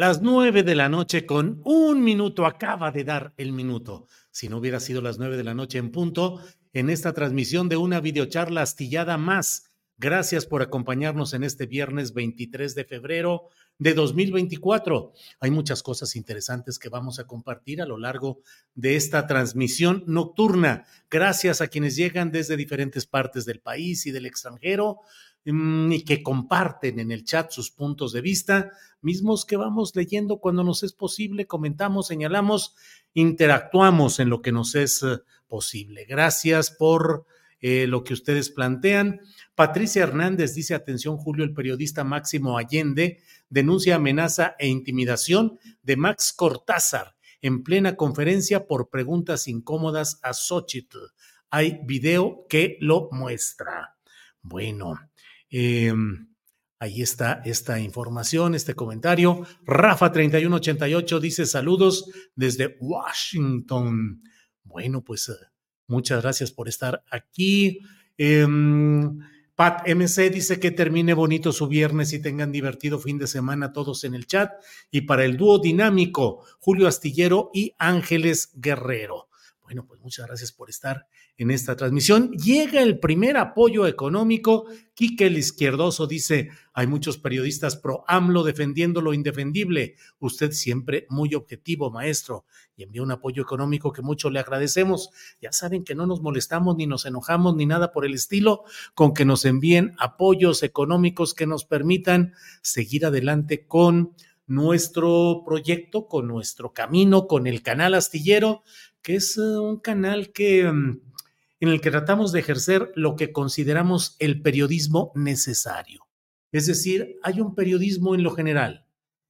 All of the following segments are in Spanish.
Las nueve de la noche con un minuto, acaba de dar el minuto. Si no hubiera sido las nueve de la noche en punto, en esta transmisión de una videocharla astillada más. Gracias por acompañarnos en este viernes 23 de febrero de 2024. Hay muchas cosas interesantes que vamos a compartir a lo largo de esta transmisión nocturna. Gracias a quienes llegan desde diferentes partes del país y del extranjero y que comparten en el chat sus puntos de vista, mismos que vamos leyendo cuando nos es posible, comentamos, señalamos, interactuamos en lo que nos es eh, posible. Gracias por eh, lo que ustedes plantean. Patricia Hernández dice, atención Julio, el periodista Máximo Allende denuncia amenaza e intimidación de Max Cortázar en plena conferencia por preguntas incómodas a Xochitl. Hay video que lo muestra. Bueno, em, ahí está esta información, este comentario. Rafa3188 dice saludos desde Washington. Bueno, pues eh, muchas gracias por estar aquí. Em, Pat MC dice que termine bonito su viernes y tengan divertido fin de semana todos en el chat. Y para el dúo dinámico, Julio Astillero y Ángeles Guerrero. Bueno, pues muchas gracias por estar en esta transmisión. Llega el primer apoyo económico. Quique el Izquierdoso dice, hay muchos periodistas pro AMLO defendiendo lo indefendible. Usted siempre muy objetivo, maestro. Y envía un apoyo económico que mucho le agradecemos. Ya saben que no nos molestamos ni nos enojamos ni nada por el estilo con que nos envíen apoyos económicos que nos permitan seguir adelante con nuestro proyecto, con nuestro camino, con el canal astillero, que es eh, un canal que mm, en el que tratamos de ejercer lo que consideramos el periodismo necesario. Es decir, hay un periodismo en lo general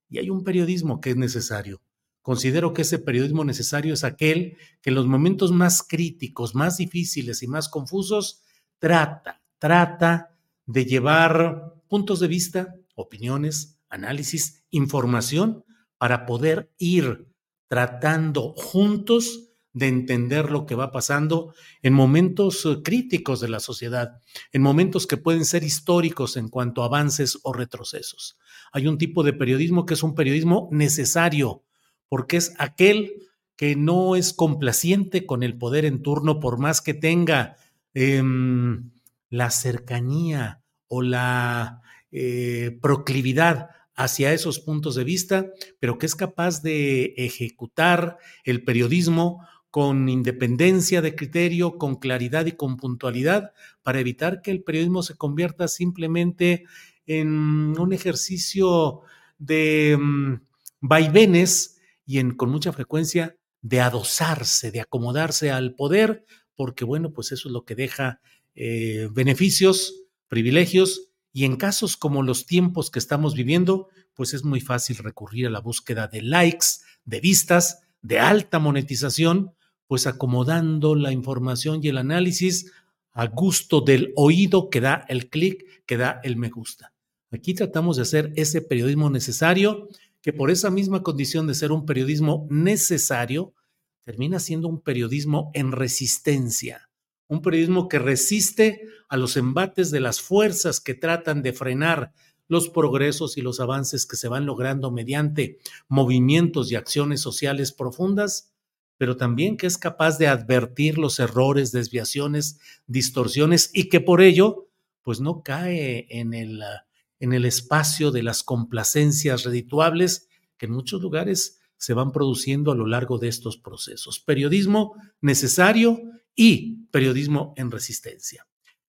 y hay un periodismo que es necesario. Considero que ese periodismo necesario es aquel que en los momentos más críticos, más difíciles y más confusos trata, trata de llevar puntos de vista, opiniones, análisis, información para poder ir tratando juntos de entender lo que va pasando en momentos eh, críticos de la sociedad, en momentos que pueden ser históricos en cuanto a avances o retrocesos. Hay un tipo de periodismo que es un periodismo necesario, porque es aquel que no es complaciente con el poder en turno, por más que tenga em, la cercanía o la eh, proclividad hacia esos puntos de vista, pero que es capaz de ejecutar el periodismo con independencia de criterio, con claridad y con puntualidad, para evitar que el periodismo se convierta simplemente en un ejercicio de mm, vaivenes y con mucha frecuencia de adosarse, de acomodarse al poder, porque bueno, pues eso es lo que deja eh, beneficios, privilegios, y en casos como los tiempos que estamos viviendo, pues es muy fácil recurrir a la búsqueda de likes, de vistas, de alta monetización, pues acomodando la información y el análisis a gusto del oído que da el clic, que da el me gusta. Aquí tratamos de hacer ese periodismo necesario que por esa misma condición de ser un periodismo necesario, termina siendo un periodismo en resistencia, un periodismo que resiste a los embates de las fuerzas que tratan de frenar los progresos y los avances que se van logrando mediante movimientos y acciones sociales profundas, pero también que es capaz de advertir los errores, desviaciones, distorsiones y que por ello, pues no cae en el, en el espacio de las complacencias redituables que en muchos lugares se van produciendo a lo largo de estos procesos. Periodismo necesario y periodismo en resistencia.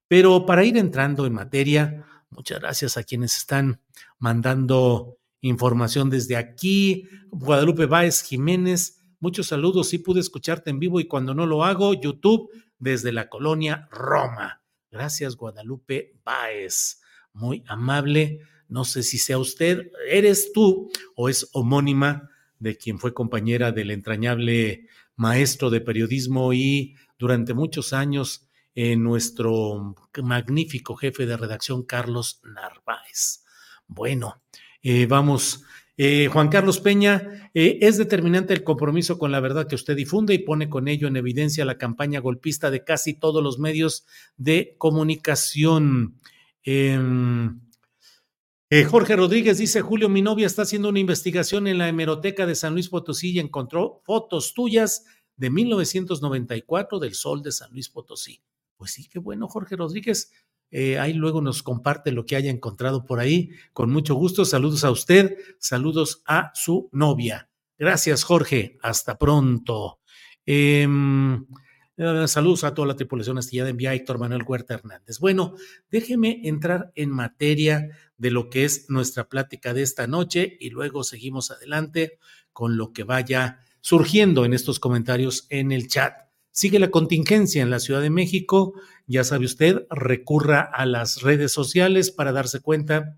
Pero para ir entrando en materia, Muchas gracias a quienes están mandando información desde aquí. Guadalupe Báez Jiménez, muchos saludos. Sí pude escucharte en vivo y cuando no lo hago, YouTube desde la colonia Roma. Gracias, Guadalupe Báez. Muy amable. No sé si sea usted, eres tú o es homónima de quien fue compañera del entrañable maestro de periodismo y durante muchos años nuestro magnífico jefe de redacción, Carlos Narváez. Bueno, eh, vamos. Eh, Juan Carlos Peña, es determinante el compromiso con la verdad que usted difunde y pone con ello en evidencia la campaña golpista de casi todos los medios de comunicación. Em, Jorge Rodríguez dice, Julio, mi novia está haciendo una investigación en la hemeroteca de San Luis Potosí y encontró fotos tuyas de 1994 del Sol de San Luis Potosí. Pues sí, qué bueno, Jorge Rodríguez. Eh, ahí luego nos comparte lo que haya encontrado por ahí. Con mucho gusto. Saludos a usted, saludos a su novia. Gracias, Jorge. Hasta pronto. Em, eh, saludos a toda la tripulación astillada envía Héctor Manuel Huerta Hernández. Bueno, déjeme entrar en materia de lo que es nuestra plática de esta noche y luego seguimos adelante con lo que vaya surgiendo en estos comentarios en el chat. Sigue la contingencia en la Ciudad de México. Ya sabe usted, recurra a las redes sociales para darse cuenta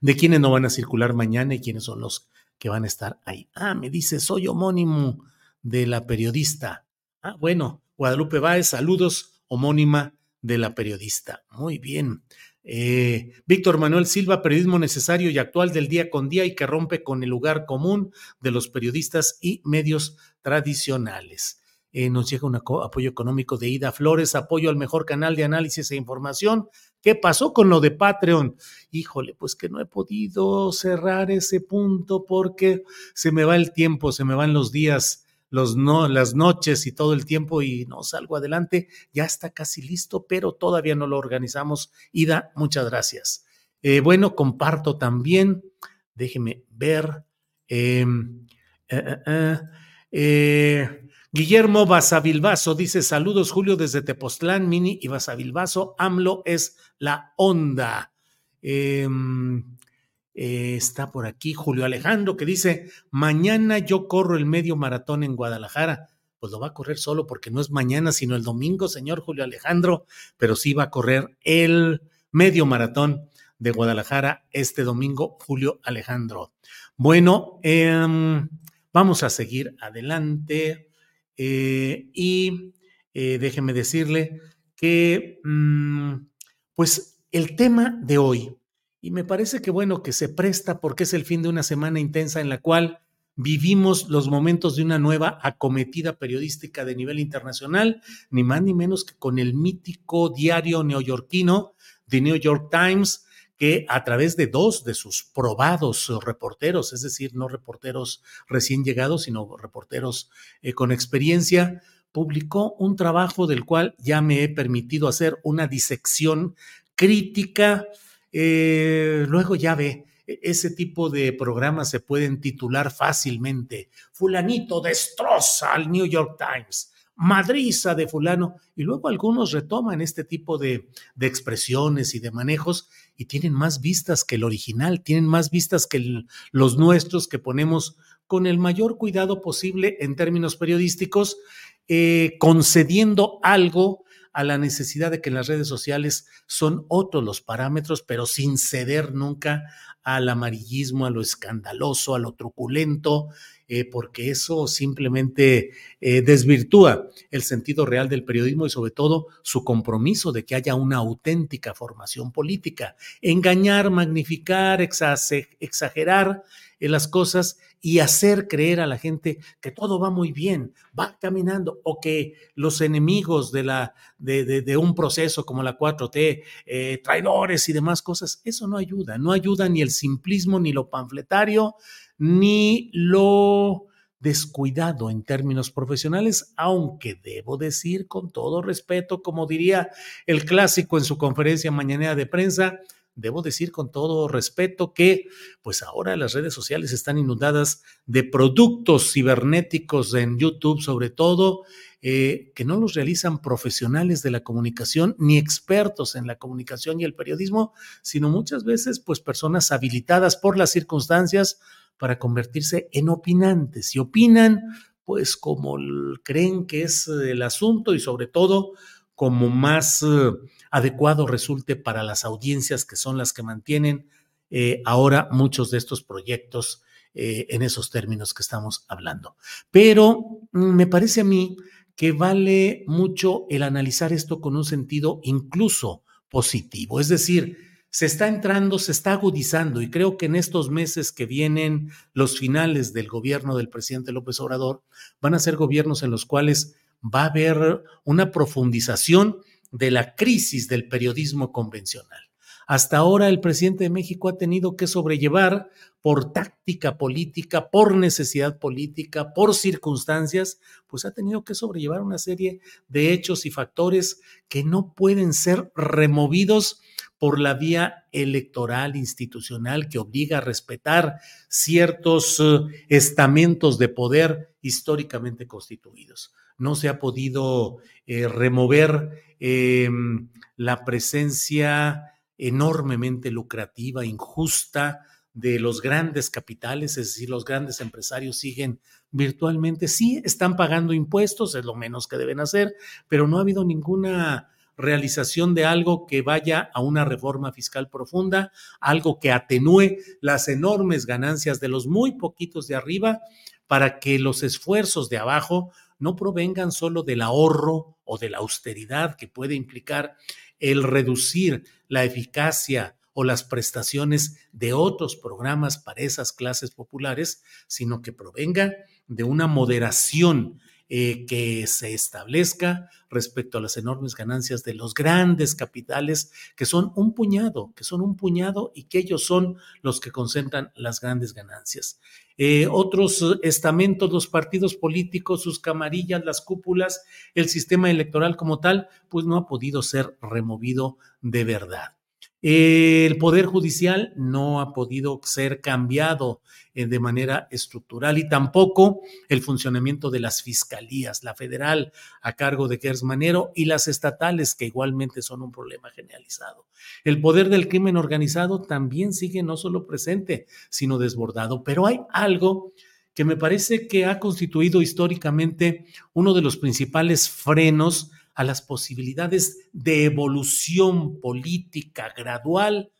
de quiénes no van a circular mañana y quiénes son los que van a estar ahí. Ah, me dice, soy homónimo de la periodista. Ah, bueno, Guadalupe Báez, saludos, homónima de la periodista. Muy bien. Eh, Víctor Manuel Silva, periodismo necesario y actual del día con día y que rompe con el lugar común de los periodistas y medios tradicionales. Eh, nos llega un apoyo económico de Ida Flores, apoyo al mejor canal de análisis e información. ¿Qué pasó con lo de Patreon? Híjole, pues que no he podido cerrar ese punto porque se me va el tiempo, se me van los días, los no, las noches y todo el tiempo y no salgo adelante. Ya está casi listo, pero todavía no lo organizamos. Ida, muchas gracias. Eh, bueno, comparto también, déjeme ver. Em, eh, eh, eh Guillermo Basavilbaso dice: Saludos, Julio, desde Tepoztlán, Mini y Basavilbaso. AMLO es la onda. Em, eh, está por aquí Julio Alejandro que dice: Mañana yo corro el medio maratón en Guadalajara. Pues lo va a correr solo porque no es mañana, sino el domingo, señor Julio Alejandro, pero sí va a correr el medio maratón de Guadalajara este domingo, Julio Alejandro. Bueno, em, vamos a seguir adelante. Eh, y eh, déjeme decirle que, mm, pues, el tema de hoy, y me parece que bueno que se presta porque es el fin de una semana intensa en la cual vivimos los momentos de una nueva acometida periodística de nivel internacional, ni más ni menos que con el mítico diario neoyorquino, The New York Times, que a través de dos de sus probados reporteros, es decir, no reporteros recién llegados, sino reporteros eh, con experiencia, publicó un trabajo del cual ya me he permitido hacer una disección crítica. Eh, luego ya ve, e, ese tipo de programas se pueden titular fácilmente. Fulanito destroza al New York Times madriza de fulano, y luego algunos retoman este tipo de, de, expresiones y de manejos y tienen más vistas que el original, tienen más vistas que los nuestros que ponemos con el mayor cuidado posible en términos periodísticos, eh, concediendo algo a la necesidad de que las redes sociales son otros los parámetros, pero sin ceder nunca al amarillismo, a lo escandaloso, a lo truculento, eh, porque eso simplemente eh, desvirtúa el sentido real del periodismo y sobre todo su compromiso de que haya una auténtica formación política. Engañar, magnificar, exagerar en las cosas y hacer creer a la gente que todo va muy bien, va caminando, o que los enemigos de, la, de, de, un proceso como la 4T, eh, traidores y demás cosas, eso no ayuda, no ayuda ni el simplismo, ni lo panfletario, ni lo descuidado en términos profesionales, aunque debo decir con todo respeto, como diría el clásico en su conferencia mañanera de prensa, debo decir con todo respeto que pues ahora las redes sociales están inundadas de productos cibernéticos en YouTube sobre todo, eh, que no los realizan profesionales de la comunicación ni expertos en la comunicación y el periodismo, sino muchas veces pues personas habilitadas por las circunstancias para convertirse en opinantes. Y opinan pues como creen que es el asunto y sobre todo como más eh, adecuado resulte para las audiencias que son las que mantienen eh, ahora muchos de estos proyectos eh, en esos términos que estamos hablando. Pero mm, me parece a mí que vale mucho el analizar esto con un sentido incluso positivo, es decir, se está entrando, se está agudizando y creo que en estos meses que vienen los finales del gobierno del presidente López Obrador van a ser gobiernos en los cuales va a haber una profundización de la crisis del periodismo convencional. Hasta ahora el presidente de México ha tenido que sobrellevar por táctica política, por necesidad política, por circunstancias, pues ha tenido que sobrellevar una serie de hechos y factores que no pueden ser removidos por la vía electoral institucional que obliga a respetar ciertos eh, estamentos de poder históricamente constituidos. No se ha podido eh, remover em, la presencia enormemente lucrativa, injusta de los grandes capitales, es decir, los grandes empresarios siguen virtualmente, sí, están pagando impuestos, es lo menos que deben hacer, pero no ha habido ninguna realización de algo que vaya a una reforma fiscal profunda, algo que atenúe las enormes ganancias de los muy poquitos de arriba para que los esfuerzos de abajo no provengan solo del ahorro o de la austeridad que puede implicar el reducir la eficacia o las prestaciones de otros programas para esas clases populares, sino que provenga de una moderación eh, que se establezca respecto a las enormes ganancias de los grandes capitales, que son un puñado, que son un puñado y que ellos son los que concentran las grandes ganancias. Eh, otros estamentos, los partidos políticos, sus camarillas, las cúpulas, el sistema electoral como tal, pues no ha podido ser removido de verdad. El Poder Judicial no ha podido ser cambiado eh, de manera estructural y tampoco el funcionamiento de las fiscalías, la federal a cargo de Gers Manero y las estatales que igualmente son un problema generalizado. El poder del crimen organizado también sigue no solo presente, sino desbordado, pero hay algo que me parece que ha constituido históricamente uno de los principales frenos a las posibilidades de evolución política gradual,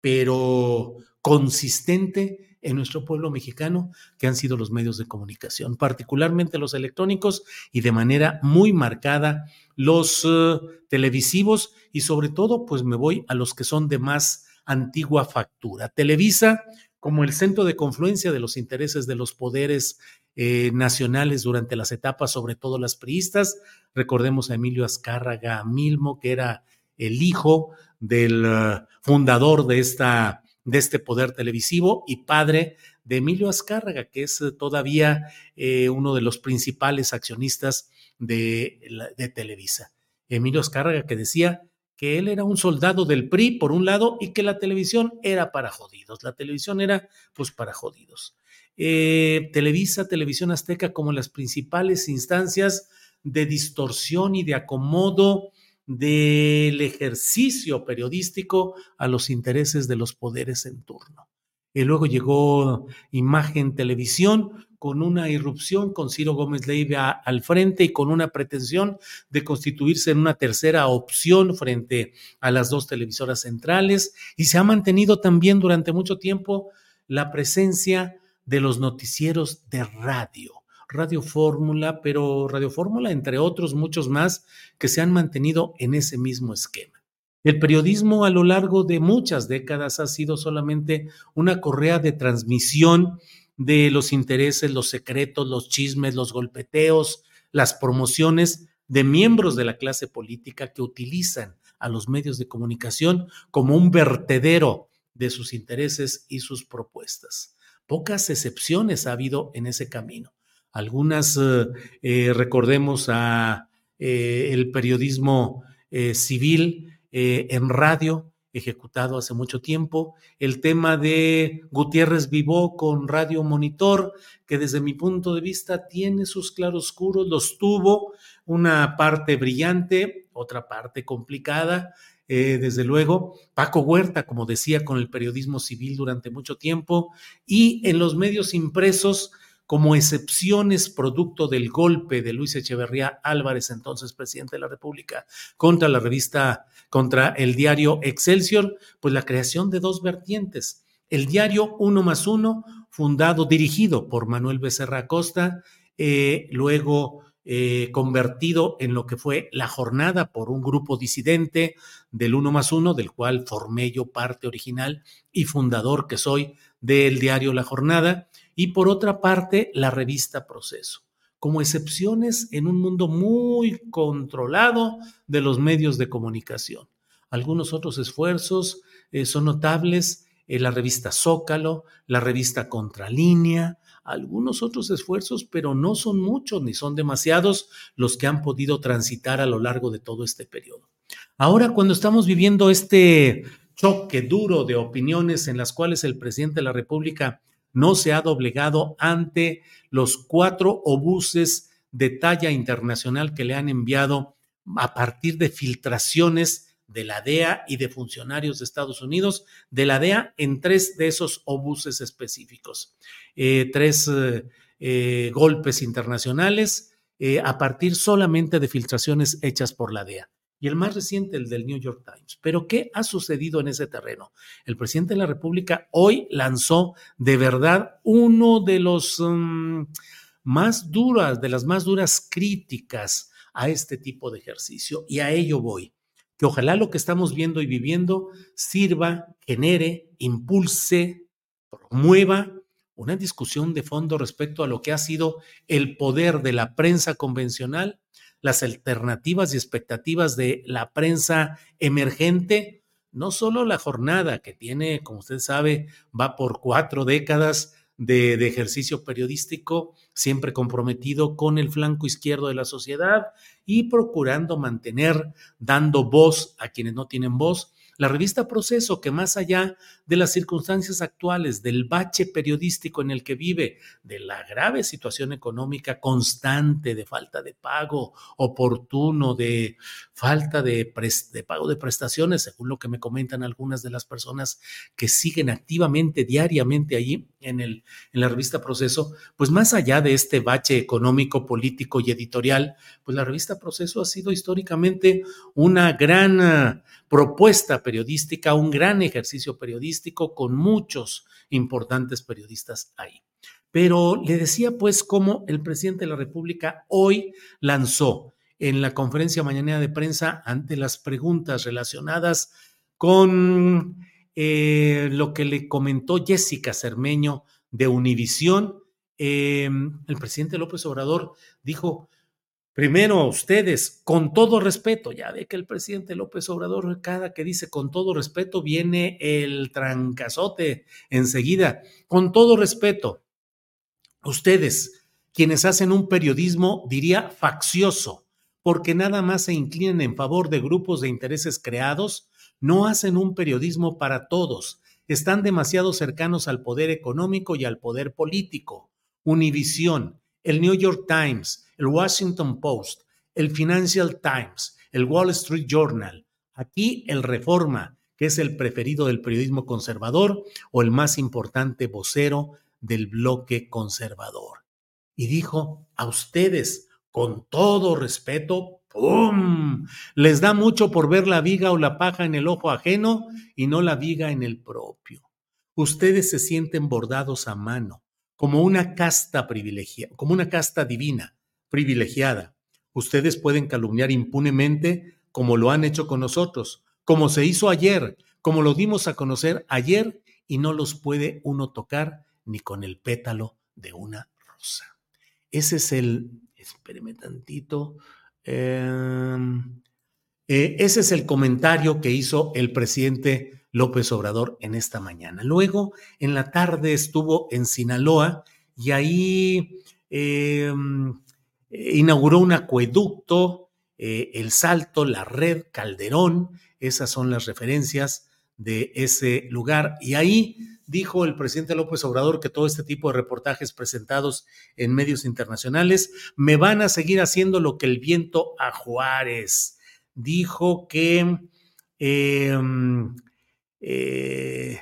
pero consistente en nuestro pueblo mexicano, que han sido los medios de comunicación, particularmente los electrónicos y de manera muy marcada los eh, televisivos y sobre todo, pues me voy a los que son de más antigua factura. Televisa como el centro de confluencia de los intereses de los poderes eh, nacionales durante las etapas, sobre todo las priistas. Recordemos a Emilio Azcárraga Milmo, que era el hijo del uh, fundador de, esta, de este poder televisivo y padre de Emilio Azcárraga, que es uh, todavía eh, uno de los principales accionistas de, de Televisa. Emilio Azcárraga que decía que él era un soldado del PRI, por un lado, y que la televisión era para jodidos. La televisión era, pues, para jodidos. Eh, Televisa, Televisión Azteca como las principales instancias de distorsión y de acomodo del ejercicio periodístico a los intereses de los poderes en turno. Y luego llegó Imagen Televisión con una irrupción con Ciro Gómez Leiva al frente y con una pretensión de constituirse en una tercera opción frente a las dos televisoras centrales. Y se ha mantenido también durante mucho tiempo la presencia de los noticieros de radio. Radio Fórmula, pero Radio Fórmula, entre otros muchos más, que se han mantenido en ese mismo esquema. El periodismo a lo largo de muchas décadas ha sido solamente una correa de transmisión de los intereses, los secretos, los chismes, los golpeteos, las promociones de miembros de la clase política que utilizan a los medios de comunicación como un vertedero de sus intereses y sus propuestas. Pocas excepciones ha habido en ese camino. Algunas, eh, eh, recordemos a eh, el periodismo civil en radio, ejecutado hace mucho tiempo, el tema de Gutiérrez Vivó con Radio Monitor, que desde mi punto de vista tiene sus claroscuros, los tuvo, una parte brillante, otra parte complicada, eh, desde luego, Paco Huerta, como decía, con el periodismo civil durante mucho tiempo, y en los medios impresos, como excepciones producto del golpe de Luis Echeverría Álvarez, entonces presidente de la República, contra la revista, contra el diario Excelsior, pues la creación de dos vertientes. El diario Uno más Uno, fundado, dirigido por Manuel Becerra Acosta, eh, luego eh, convertido en lo que fue la jornada por un grupo disidente del uno más uno, del cual formé yo parte original y fundador que soy del diario La Jornada, y por otra parte la revista Proceso, como excepciones en un mundo muy controlado de los medios de comunicación. Algunos otros esfuerzos eh, son notables, en la revista Zócalo, la revista Contralínea, algunos otros esfuerzos, pero no son muchos ni son demasiados los que han podido transitar a lo largo de todo este periodo. Ahora, cuando estamos viviendo este choque duro de opiniones en las cuales el presidente de la República no se ha doblegado ante los cuatro obuses de talla internacional que le han enviado a partir de filtraciones de la DEA y de funcionarios de Estados Unidos, de la DEA en tres de esos obuses específicos. Eh, tres eh, eh, golpes internacionales a partir solamente de filtraciones hechas por la DEA. Y el más reciente, el del New York Times. Pero ¿qué ha sucedido en ese terreno? El presidente de la República hoy lanzó de verdad uno de los mm, más duras, de las más duras críticas a este tipo de ejercicio. Y a ello voy que ojalá lo que estamos viendo y viviendo sirva, genere, impulse, promueva una discusión de fondo respecto a lo que ha sido el poder de la prensa convencional, las alternativas y expectativas de la prensa emergente, no solo la jornada que tiene, como usted sabe, va por cuatro décadas de, ejercicio periodístico, siempre comprometido con el flanco izquierdo de la sociedad y procurando mantener, dando voz a quienes no tienen voz, la revista Proceso, que más allá de las circunstancias actuales, del bache periodístico en el que vive, de la grave situación económica constante de falta de pago oportuno, de falta de, pago de prestaciones, según lo que me comentan algunas de las personas que siguen activamente, diariamente allí en, el, en la revista Proceso, pues más allá de este bache económico, político y editorial, pues la revista Proceso ha sido históricamente una gran propuesta periodística, un gran ejercicio periodístico con muchos importantes periodistas ahí. Pero le decía pues cómo el presidente de la República hoy lanzó en la conferencia mañana de prensa ante las preguntas relacionadas con eh, lo que le comentó Jessica Cermeño de Univisión. Eh, el presidente López Obrador dijo, Primero ustedes, con todo respeto, ya ve que el presidente López Obrador, cada que dice con todo respeto, viene el trancazote enseguida. Con todo respeto, ustedes, quienes hacen un periodismo, diría, faccioso, porque nada más se inclinan en favor de grupos de intereses creados, no hacen un periodismo para todos, están demasiado cercanos al poder económico y al poder político. Univisión, el New York Times, el Washington Post, el Financial Times, el Wall Street Journal. Aquí el Reforma, que es el preferido del periodismo conservador o el más importante vocero del bloque conservador. Y dijo, a ustedes, con todo respeto, ¡pum! Les da mucho por ver la viga o la paja en el ojo ajeno y no la viga en el propio. Ustedes se sienten bordados a mano, como una casta privilegiada, como una casta divina, privilegiada. Ustedes pueden calumniar impunemente como lo han hecho con nosotros, como se hizo ayer, como lo dimos a conocer ayer y no los puede uno tocar ni con el pétalo de una rosa. Ese es el, espéreme tantito, em, eh, ese es el comentario que hizo el presidente López Obrador en esta mañana. Luego, en la tarde estuvo en Sinaloa y ahí em, inauguró un acueducto, eh, El Salto, La Red, Calderón, esas son las referencias de ese lugar. Y ahí dijo el presidente López Obrador que todo este tipo de reportajes presentados en medios internacionales me van a seguir haciendo lo que el viento a Juárez. Dijo que, em, eh,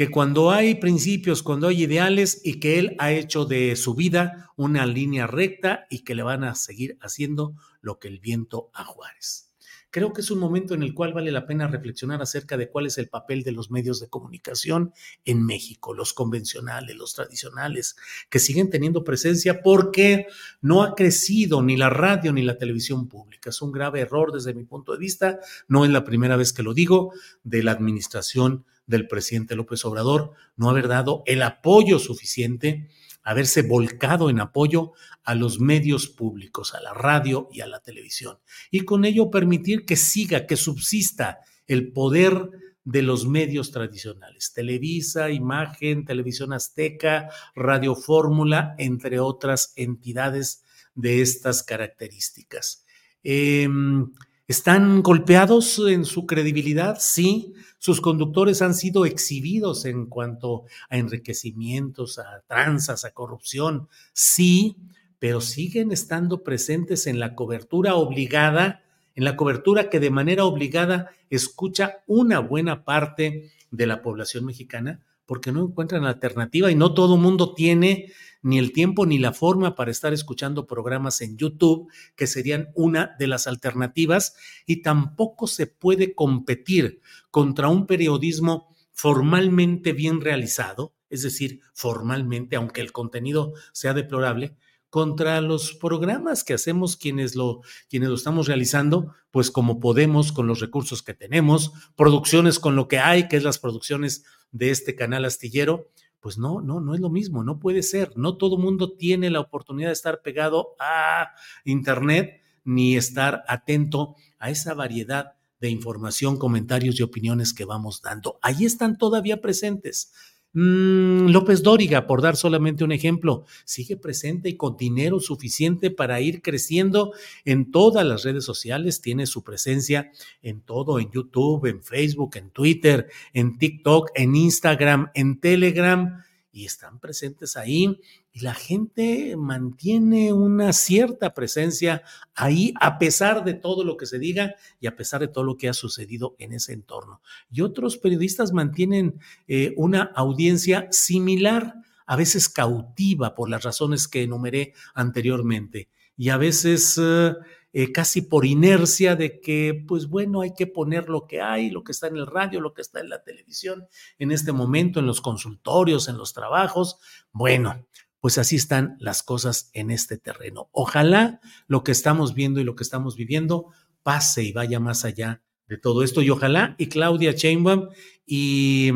que cuando hay principios, cuando hay ideales y que él ha hecho de su vida una línea recta y que le van a seguir haciendo lo que el viento a Juárez creo que es un momento en el cual vale la pena reflexionar acerca de cuál es el papel de los medios de comunicación en México, los convencionales, los tradicionales, que siguen teniendo presencia porque no ha crecido ni la radio ni la televisión pública. Es un grave error desde mi punto de vista. No es la primera vez que lo digo de la administración del presidente López Obrador, no haber dado el apoyo suficiente haberse volcado en apoyo a los medios públicos, a la radio y a la televisión, y con ello permitir que siga, que subsista el poder de los medios tradicionales, Televisa, Imagen, Televisión Azteca, Radio Fórmula, entre otras entidades de estas características. Em, ¿Están golpeados en su credibilidad? Sí. Sus conductores han sido exhibidos en cuanto a enriquecimientos, a tranzas, a corrupción. Sí, pero siguen estando presentes en la cobertura obligada, en la cobertura que de manera obligada escucha una buena parte de la población mexicana porque no encuentran alternativa y no todo mundo tiene ni el tiempo ni la forma para estar escuchando programas en YouTube, que serían una de las alternativas, y tampoco se puede competir contra un periodismo formalmente bien realizado, es decir, formalmente, aunque el contenido sea deplorable, contra los programas que hacemos quienes lo, quienes lo estamos realizando, pues como podemos, con los recursos que tenemos, producciones con lo que hay, que es las producciones de este canal astillero, pues no, no, no es lo mismo, no puede ser. No todo mundo tiene la oportunidad de estar pegado a Internet ni estar atento a esa variedad de información, comentarios y opiniones que vamos dando. Ahí están todavía presentes. Mm, López Dóriga, por dar solamente un ejemplo, sigue presente y con dinero suficiente para ir creciendo en todas las redes sociales, tiene su presencia en todo, en YouTube, en Facebook, en Twitter, en TikTok, en Instagram, en Telegram y están presentes ahí y la gente mantiene una cierta presencia ahí a pesar de todo lo que se diga y a pesar de todo lo que ha sucedido en ese entorno. Y otros periodistas mantienen eh, una audiencia similar, a veces cautiva por las razones que enumeré anteriormente y a veces... Eh, eh, casi por inercia de que, pues bueno, hay que poner lo que hay, lo que está en el radio, lo que está en la televisión, en este momento, en los consultorios, en los trabajos. Bueno, pues así están las cosas en este terreno. Ojalá lo que estamos viendo y lo que estamos viviendo pase y vaya más allá de todo esto. Y ojalá y Claudia Chainbaum y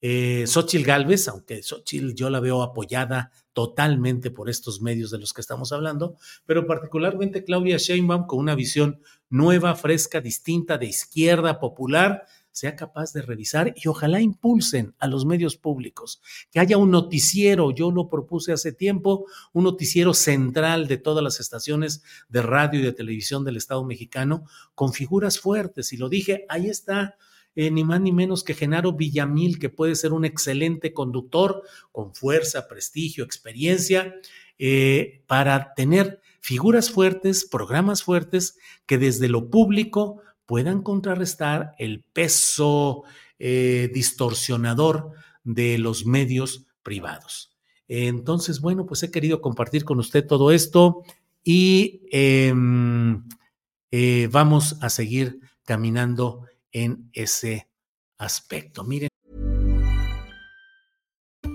eh, Galvez, aunque Xochitl yo la veo apoyada totalmente por estos medios de los que estamos hablando, pero particularmente Claudia Sheinbaum con una visión nueva, fresca, distinta, de izquierda, popular, sea capaz de revisar y ojalá impulsen a los medios públicos, que haya un noticiero, yo lo propuse hace tiempo, un noticiero central de todas las estaciones de radio y de televisión del Estado mexicano, con figuras fuertes, y lo dije, ahí está eh, ni más ni menos que Genaro Villamil, que puede ser un excelente conductor con fuerza, prestigio, experiencia, eh, para tener figuras fuertes, programas fuertes que desde lo público puedan contrarrestar el peso eh, distorsionador de los medios privados. Entonces, bueno, pues he querido compartir con usted todo esto y em, vamos a seguir caminando en ese aspecto. Miren.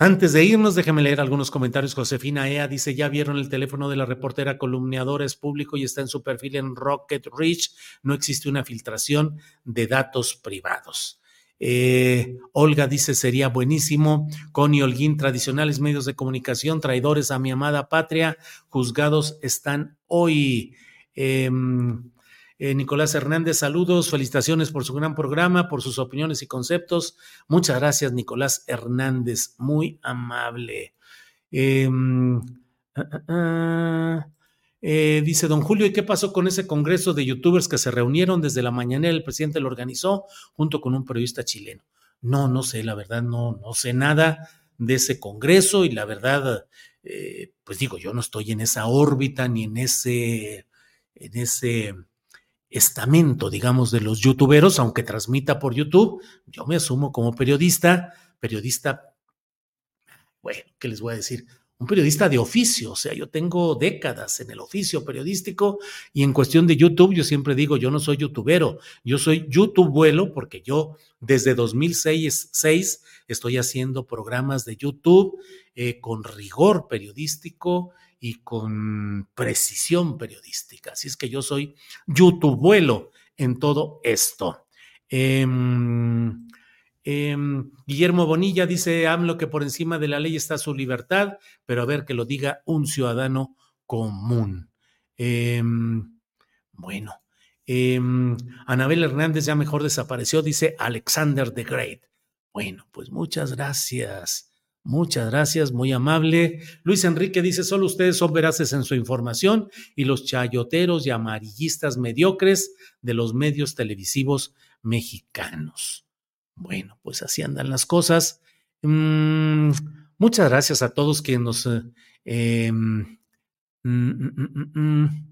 Antes de irnos, déjeme leer algunos comentarios. Josefina Ea dice, ya vieron el teléfono de la reportera columniadora, es público y está en su perfil en Rocket Reach. No existe una filtración de datos privados. Eh, Olga dice, sería buenísimo. Connie Holguín, tradicionales medios de comunicación, traidores a mi amada patria, juzgados están hoy. Em, eh, Nicolás Hernández, saludos, felicitaciones por su gran programa, por sus opiniones y conceptos. Muchas gracias, Nicolás Hernández, muy amable. Eh, ah, ah, ah. Eh, dice don Julio, ¿y qué pasó con ese congreso de youtubers que se reunieron desde la mañanera? El presidente lo organizó junto con un periodista chileno. No, no sé, la verdad, no, no sé nada de ese congreso y la verdad, eh, pues digo, yo no estoy en esa órbita ni en ese, en ese estamento, digamos, de los youtuberos, aunque transmita por YouTube, yo me asumo como periodista, periodista, bueno, ¿qué les voy a decir? Un periodista de oficio, o sea, yo tengo décadas en el oficio periodístico y en cuestión de YouTube yo siempre digo, yo no soy youtubero, yo soy YouTube vuelo porque yo desde 2006 6, estoy haciendo programas de YouTube eh, con rigor periodístico y con precisión periodística. Así es que yo soy youtubuelo en todo esto. Eh, eh, Guillermo Bonilla dice AMLO que por encima de la ley está su libertad, pero a ver que lo diga un ciudadano común. Eh, bueno, Anabel Hernández ya mejor desapareció, dice Alexander the Great. Bueno, pues muchas gracias. Muchas gracias, muy amable. Luis Enrique dice, solo ustedes son veraces en su información y los chayoteros y amarillistas mediocres de los medios televisivos mexicanos. Bueno, pues así andan las cosas. Mm, muchas gracias a todos que nos... Eh, em, mm, mm,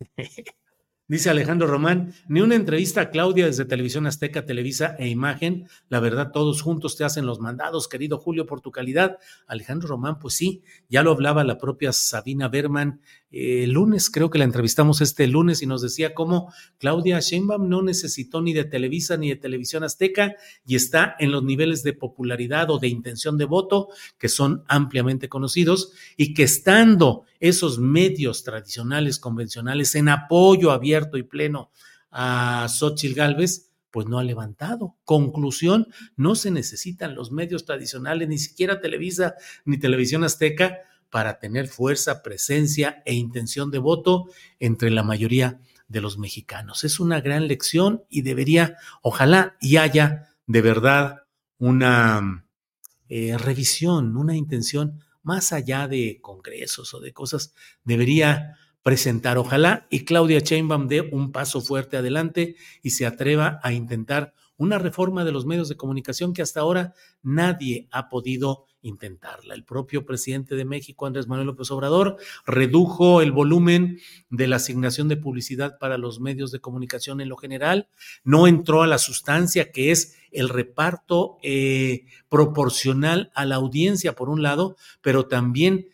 Dice Alejandro Román, ni una entrevista a Claudia desde Televisión Azteca, Televisa e Imagen. La verdad, todos juntos te hacen los mandados, querido Julio, por tu calidad. Alejandro Román, pues sí, ya lo hablaba la propia Sabina Berman el lunes, creo que la entrevistamos este lunes y nos decía cómo Claudia Sheinbaum no necesitó ni de Televisa ni de Televisión Azteca y está en los niveles de popularidad o de intención de voto que son ampliamente conocidos y que estando esos medios tradicionales, convencionales, en apoyo abierto y pleno a Xochitl Gálvez, pues no ha levantado. Conclusión, no se necesitan los medios tradicionales, ni siquiera Televisa ni Televisión Azteca, para tener fuerza, presencia e intención de voto entre la mayoría de los mexicanos. Es una gran lección y debería, ojalá y haya de verdad una eh, revisión, una intención más allá de congresos o de cosas, debería presentar. Ojalá y Claudia Sheinbaum dé un paso fuerte adelante y se atreva a intentar una reforma de los medios de comunicación que hasta ahora nadie ha podido intentarla. El propio presidente de México, Andrés Manuel López Obrador, redujo el volumen de la asignación de publicidad para los medios de comunicación en lo general, no entró a la sustancia que es el reparto eh, proporcional a la audiencia, por un lado, pero también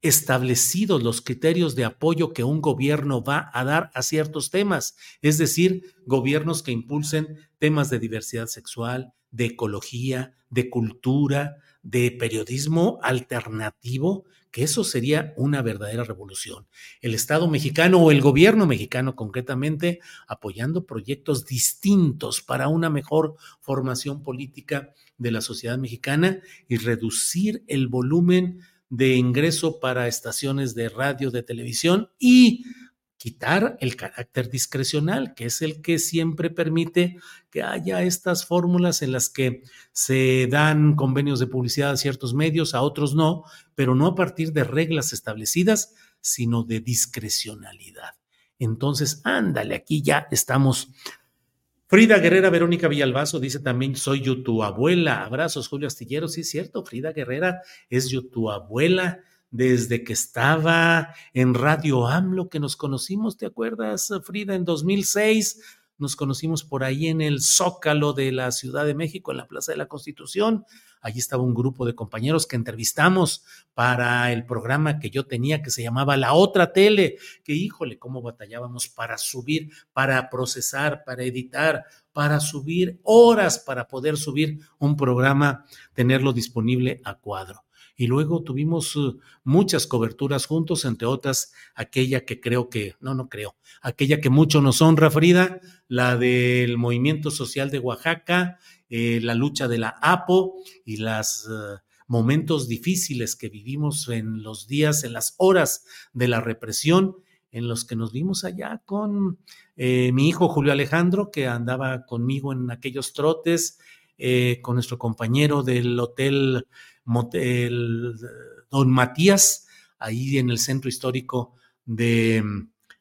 establecidos los criterios de apoyo que un gobierno va a dar a ciertos temas, es decir, gobiernos que impulsen temas de diversidad sexual, de ecología, de cultura, de periodismo alternativo, que eso sería una verdadera revolución. El Estado mexicano o el gobierno mexicano concretamente apoyando proyectos distintos para una mejor formación política de la sociedad mexicana y reducir el volumen de ingreso para estaciones de radio, de televisión y quitar el carácter discrecional, que es el que siempre permite que haya estas fórmulas en las que se dan convenios de publicidad a ciertos medios, a otros no, pero no a partir de reglas establecidas, sino de discrecionalidad. Entonces, ándale, aquí ya estamos. Frida Guerrera, Verónica Villalbazo dice también, soy yo tu abuela. Abrazos, Julio Astillero. Sí, es cierto, Frida Guerrera es yo tu abuela desde que estaba en Radio AMLO, que nos conocimos, ¿te acuerdas, Frida? En 2006 nos conocimos por ahí en el Zócalo de la Ciudad de México, en la Plaza de la Constitución. Allí estaba un grupo de compañeros que entrevistamos para el programa que yo tenía que se llamaba La Otra Tele, que híjole, cómo batallábamos para subir, para procesar, para editar, para subir horas, para poder subir un programa, tenerlo disponible a cuadro y luego tuvimos uh, muchas coberturas juntos, entre otras aquella que creo que, no, no creo, aquella que mucho nos honra, Frida, la del movimiento social de Oaxaca, eh, la lucha de la APO y los uh, momentos difíciles que vivimos en los días, en las horas de la represión en los que nos vimos allá con eh, mi hijo Julio Alejandro, que andaba conmigo en aquellos trotes, eh, con nuestro compañero del hotel Don Matías, ahí en el centro histórico de,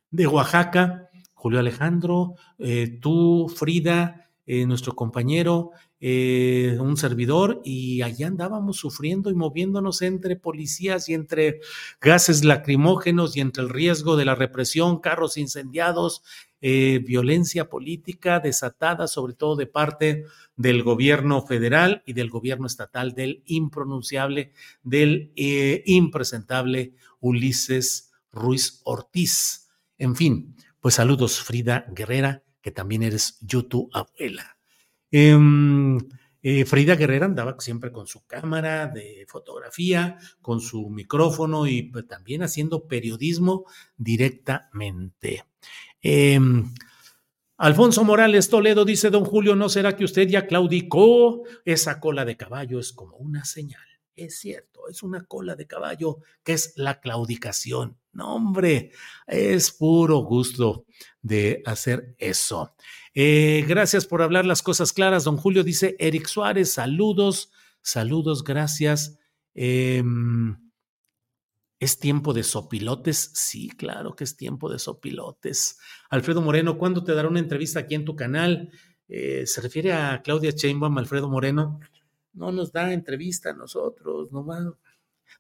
de Oaxaca. Julio Alejandro, eh, tú, Frida, eh, nuestro compañero, eh, un servidor, y allí andábamos sufriendo y moviéndonos entre policías y entre gases lacrimógenos y entre el riesgo de la represión, carros incendiados, eh, violencia política desatada, sobre todo de parte del gobierno federal y del gobierno estatal, del impronunciable, del eh, impresentable Ulises Ruiz Ortiz. En fin, pues saludos, Frida Guerrera, que también eres YouTube abuela. Em, eh, Frida Guerrera andaba siempre con su cámara de fotografía, con su micrófono y pues, también haciendo periodismo directamente. Em, Alfonso Morales Toledo dice, don Julio, ¿no será que usted ya claudicó? Esa cola de caballo es como una señal. Es cierto, es una cola de caballo que es la claudicación. No, hombre, es puro gusto de hacer eso. Eh, gracias por hablar las cosas claras, don Julio. Dice Eric Suárez, saludos, saludos, gracias. Em, ¿Es tiempo de sopilotes? Sí, claro que es tiempo de sopilotes. Alfredo Moreno, ¿cuándo te dará una entrevista aquí en tu canal? Eh, ¿Se refiere a Claudia Sheinbaum, Alfredo Moreno? No nos da entrevista a nosotros, no,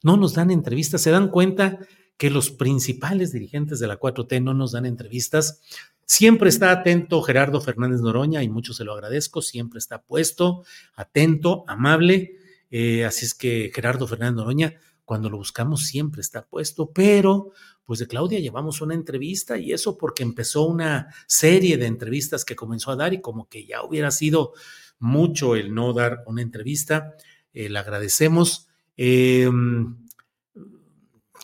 no nos dan entrevistas. ¿Se dan cuenta que los principales dirigentes de la 4T no nos dan entrevistas? Siempre está atento Gerardo Fernández Noroña y mucho se lo agradezco, siempre está puesto, atento, amable. Eh, así es que Gerardo Fernández Noroña, cuando lo buscamos, siempre está puesto, pero pues de Claudia llevamos una entrevista y eso porque empezó una serie de entrevistas que comenzó a dar y como que ya hubiera sido mucho el no dar una entrevista. Eh, le agradecemos. Em,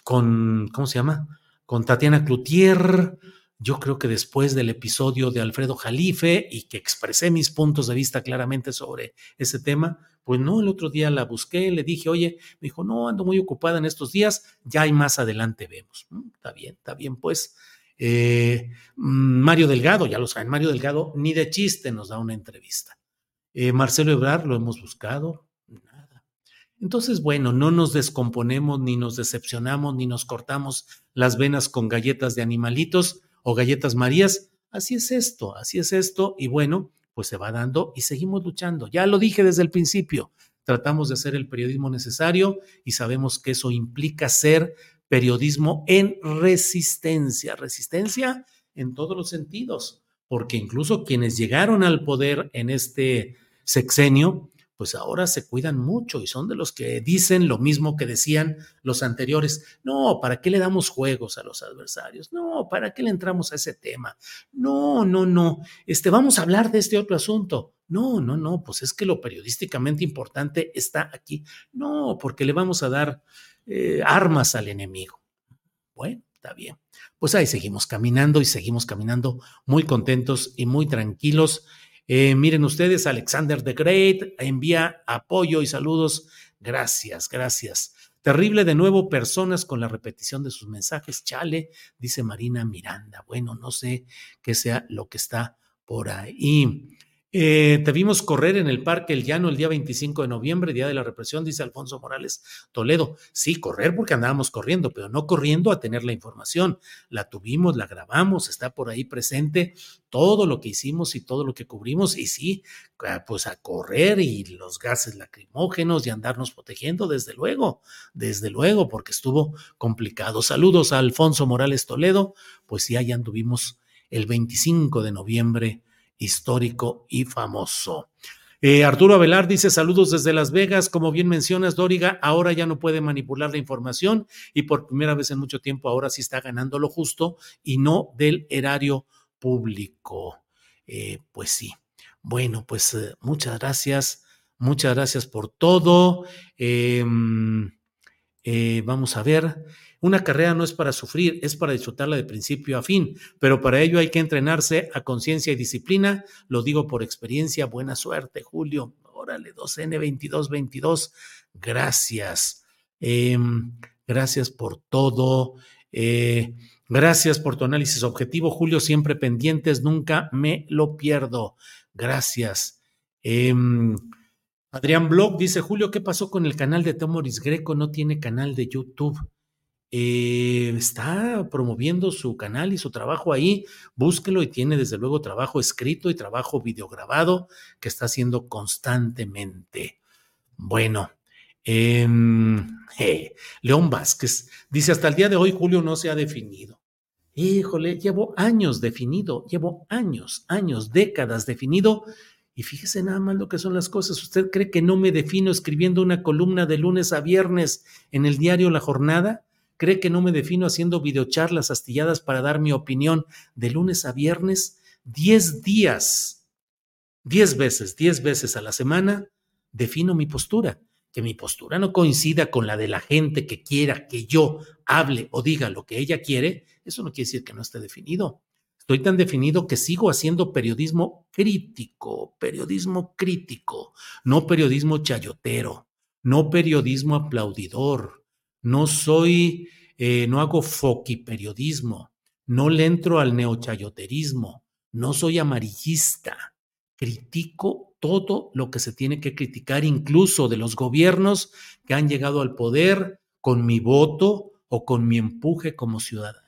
con, ¿cómo se llama? Con Tatiana Cloutier, yo creo que después del episodio de Alfredo Jalife y que expresé mis puntos de vista claramente sobre ese tema, pues no, el otro día la busqué, le dije, oye, me dijo, no, ando muy ocupada en estos días, ya hay más adelante vemos. Mm, está bien, está bien, pues. Eh, mm, Mario Delgado, ya lo saben, Mario Delgado ni de chiste nos da una entrevista. Eh, Marcelo Ebrar lo hemos buscado, nada. Entonces, bueno, no nos descomponemos, ni nos decepcionamos, ni nos cortamos las venas con galletas de animalitos o galletas Marías. Así es esto, así es esto. Y bueno, pues se va dando y seguimos luchando. Ya lo dije desde el principio, tratamos de hacer el periodismo necesario y sabemos que eso implica ser periodismo en resistencia, resistencia en todos los sentidos, porque incluso quienes llegaron al poder en este sexenio pues ahora se cuidan mucho y son de los que dicen lo mismo que decían los anteriores. No, ¿para qué le damos juegos a los adversarios? No, ¿para qué le entramos a ese tema? No, no, no. Este, vamos a hablar de este otro asunto. No, no, no, pues es que lo periodísticamente importante está aquí. No, porque le vamos a dar eh, armas al enemigo. Bueno, está bien. Pues ahí seguimos caminando y seguimos caminando muy contentos y muy tranquilos eh, miren ustedes, Alexander the Great envía apoyo y saludos. Gracias, gracias. Terrible de nuevo, personas con la repetición de sus mensajes. Chale, dice Marina Miranda. Bueno, no sé qué sea lo que está por ahí. Eh, te vimos correr en el Parque El Llano el día 25 de noviembre, día de la represión, dice Alfonso Morales Toledo. Sí, correr porque andábamos corriendo, pero no corriendo a tener la información. La tuvimos, la grabamos, está por ahí presente todo lo que hicimos y todo lo que cubrimos. Y sí, pues a correr y los gases lacrimógenos y andarnos protegiendo, desde luego, desde luego, porque estuvo complicado. Saludos a Alfonso Morales Toledo, pues sí, allá anduvimos el 25 de noviembre histórico y famoso. Eh, Arturo Avelar dice saludos desde Las Vegas. Como bien mencionas, Dóriga, ahora ya no puede manipular la información y por primera vez en mucho tiempo ahora sí está ganando lo justo y no del erario público. Eh, pues sí. Bueno, pues eh, muchas gracias. Muchas gracias por todo. Em, vamos a ver. Una carrera no es para sufrir, es para disfrutarla de principio a fin, pero para ello hay que entrenarse a conciencia y disciplina. Lo digo por experiencia. Buena suerte, Julio. Órale, 2N2222. Gracias. Em, gracias por todo. Eh, gracias por tu análisis objetivo, Julio. Siempre pendientes, nunca me lo pierdo. Gracias. Em, Adrián Blog dice, Julio, ¿qué pasó con el canal de Tomoris Greco? No tiene canal de YouTube. Eh, está promoviendo su canal y su trabajo ahí. Búsquelo y tiene desde luego trabajo escrito y trabajo videograbado que está haciendo constantemente. Bueno, em, León Vázquez dice, hasta el día de hoy Julio no se ha definido. Híjole, llevo años definido, llevo años, años, décadas definido. Y fíjese nada más lo que son las cosas. ¿Usted cree que no me defino escribiendo una columna de lunes a viernes en el diario La Jornada? ¿Cree que no me defino haciendo videocharlas astilladas para dar mi opinión de lunes a viernes? Diez días, diez veces, diez veces a la semana, defino mi postura. Que mi postura no coincida con la de la gente que quiera que yo hable o diga lo que ella quiere, eso no quiere decir que no esté definido. Estoy tan definido que sigo haciendo periodismo crítico, periodismo crítico, no periodismo chayotero, no periodismo aplaudidor, no soy, eh, no hago periodismo, no le entro al neochayoterismo, no soy amarillista, critico todo lo que se tiene que criticar, incluso de los gobiernos que han llegado al poder con mi voto o con mi empuje como ciudadano.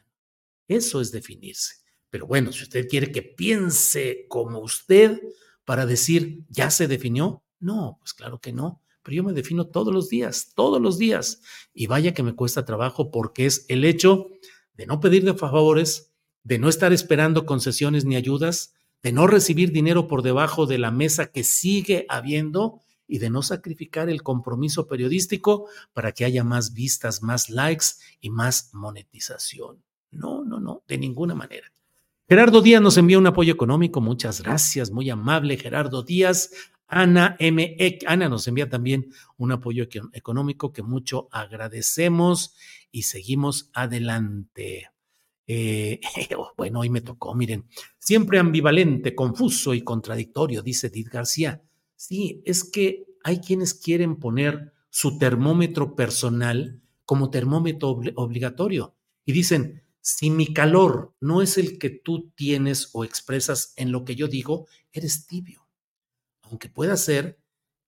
Eso es definirse. Pero bueno, si usted quiere que piense como usted para decir, ¿ya se definió? No, pues claro que no pero yo me defino todos los días, todos los días. Y vaya que me cuesta trabajo porque es el hecho de no pedir de favores, de no estar esperando concesiones ni ayudas, de no recibir dinero por debajo de la mesa que sigue habiendo y de no sacrificar el compromiso periodístico para que haya más vistas, más likes y más monetización. No, no, no, de ninguna manera. Gerardo Díaz nos envía un apoyo económico. Muchas gracias, muy amable Gerardo Díaz. Ana M. Ana nos envía también un apoyo económico que mucho agradecemos y seguimos adelante. Eh, bueno, hoy me tocó, miren, siempre ambivalente, confuso y contradictorio, dice Edith García. Sí, es que hay quienes quieren poner su termómetro personal como termómetro obligatorio y dicen, si mi calor no es el que tú tienes o expresas en lo que yo digo, eres tibio aunque pueda ser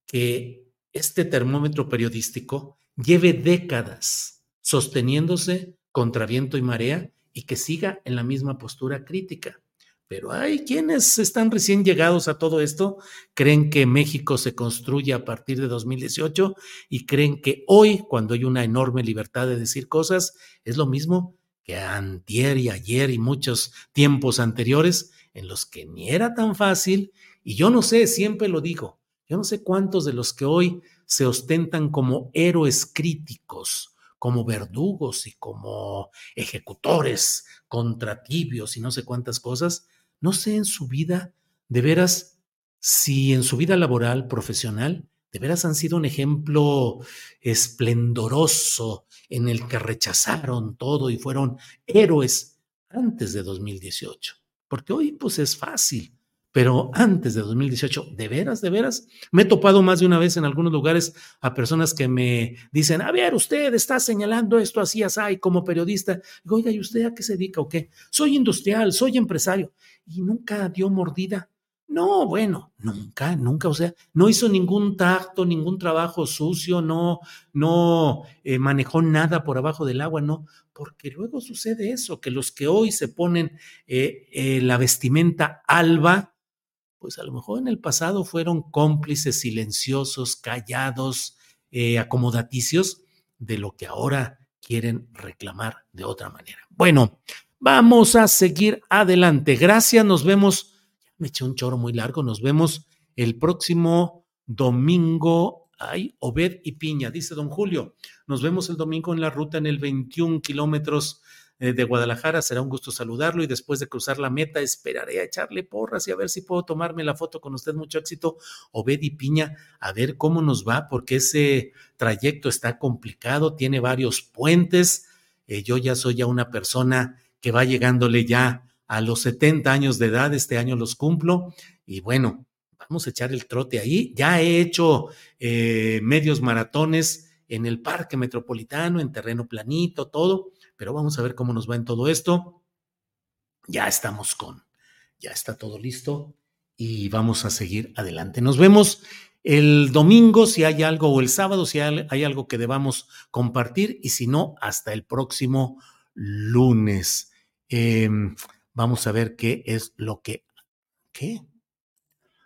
que este termómetro periodístico lleve décadas sosteniéndose contra viento y marea y que siga en la misma postura crítica. Pero hay quienes están recién llegados a todo esto, creen que México se construye a partir de 2018 y creen que hoy, cuando hay una enorme libertad de decir cosas, es lo mismo que antier y ayer y muchos tiempos anteriores en los que ni era tan fácil y yo no sé, siempre lo digo, yo no sé cuántos de los que hoy se ostentan como héroes críticos, como verdugos y como ejecutores contra tibios y no sé cuántas cosas, no sé en su vida, de veras, si en su vida laboral, profesional, de veras han sido un ejemplo esplendoroso en el que rechazaron todo y fueron héroes antes de 2018. Porque hoy pues es fácil pero antes de 2018, de veras, de veras, me he topado más de una vez en algunos lugares a personas que me dicen, a ver, usted está señalando esto así, así, como periodista. Digo, oiga, ¿y usted a qué se dedica o qué? Soy industrial, soy empresario. Y nunca dio mordida. No, bueno, nunca, nunca, o sea, no hizo ningún tacto, ningún trabajo sucio, no, no eh, manejó nada por abajo del agua, no, porque luego sucede eso, que los que hoy se ponen eh, eh, la vestimenta alba, pues a lo mejor en el pasado fueron cómplices silenciosos, callados, eh, acomodaticios de lo que ahora quieren reclamar de otra manera. Bueno, vamos a seguir adelante. Gracias, nos vemos. Me eché un choro muy largo, nos vemos el próximo domingo. Ay, Obed y Piña, dice don Julio. Nos vemos el domingo en la ruta en el 21 kilómetros de Guadalajara. Será un gusto saludarlo y después de cruzar la meta esperaré a echarle porras y a ver si puedo tomarme la foto con usted. Mucho éxito, Obed y Piña, a ver cómo nos va, porque ese trayecto está complicado, tiene varios puentes. Eh, yo ya soy ya una persona que va llegándole ya a los 70 años de edad, este año los cumplo y bueno, vamos a echar el trote ahí. Ya he hecho eh, medios maratones en el parque metropolitano, en terreno planito, todo pero vamos a ver cómo nos va en todo esto. Ya estamos con, ya está todo listo y vamos a seguir adelante. Nos vemos el domingo si hay algo o el sábado si hay, algo que debamos compartir y si no, hasta el próximo lunes. Em, vamos a ver qué es lo que... ¿Qué?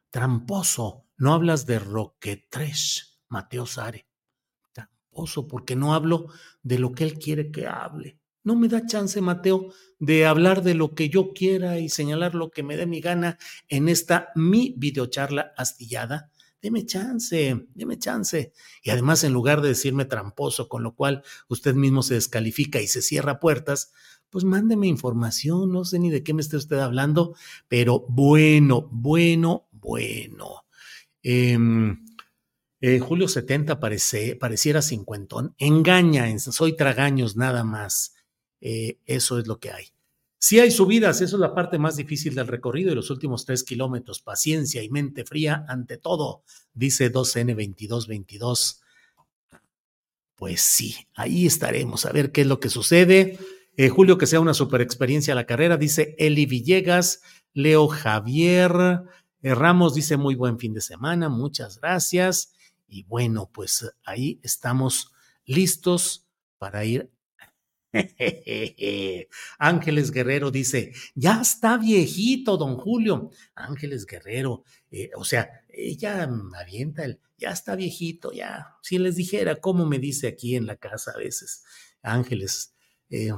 Tramposo. No hablas de Roquetres, Mateo Sare. Tramposo, porque no hablo de lo que él quiere que hable. No me da chance, Mateo, de hablar de lo que yo quiera y señalar lo que me dé mi gana en esta mi videocharla astillada. Deme chance, deme chance. Y además, en lugar de decirme tramposo, con lo cual usted mismo se descalifica y se cierra puertas, pues mándeme información, no sé ni de qué me esté usted hablando, pero bueno, bueno, bueno. Em, eh, Julio 70 parece, pareciera cincuentón. Engaña, soy tragaños nada más. Eh, eso es lo que hay. Si hay subidas, eso es la parte más difícil del recorrido y los últimos tres kilómetros. Paciencia y mente fría ante todo, dice 2N2222. Pues sí, ahí estaremos a ver qué es lo que sucede. Eh, Julio, que sea una super experiencia la carrera, dice Eli Villegas, Leo Javier eh, Ramos, dice muy buen fin de semana, muchas gracias. Y bueno, pues ahí estamos listos para ir Ángeles Guerrero dice, ya está viejito, don Julio. Ángeles Guerrero, eh, o sea, ella avienta el, ya está viejito, ya. Si les dijera cómo me dice aquí en la casa a veces, Ángeles, eh,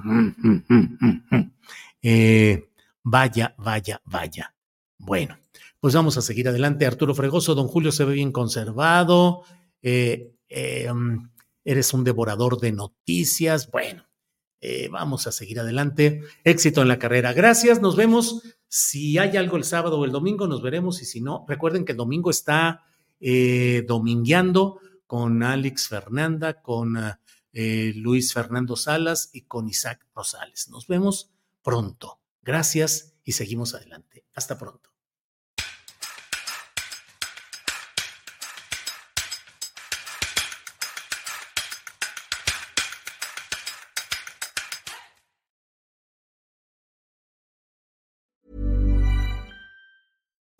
eh, vaya, vaya, vaya. Bueno, pues vamos a seguir adelante. Arturo Fregoso, don Julio se ve bien conservado. Mm, eres un devorador de noticias. Bueno, eh, vamos a seguir adelante. Éxito en la carrera. Gracias, nos vemos. Si hay algo el sábado o el domingo, nos veremos. Y si no, recuerden que el domingo está eh, domingueando con Alex Fernanda, con eh, Luis Fernando Salas y con Isaac Rosales. Nos vemos pronto. Gracias y seguimos adelante. Hasta pronto.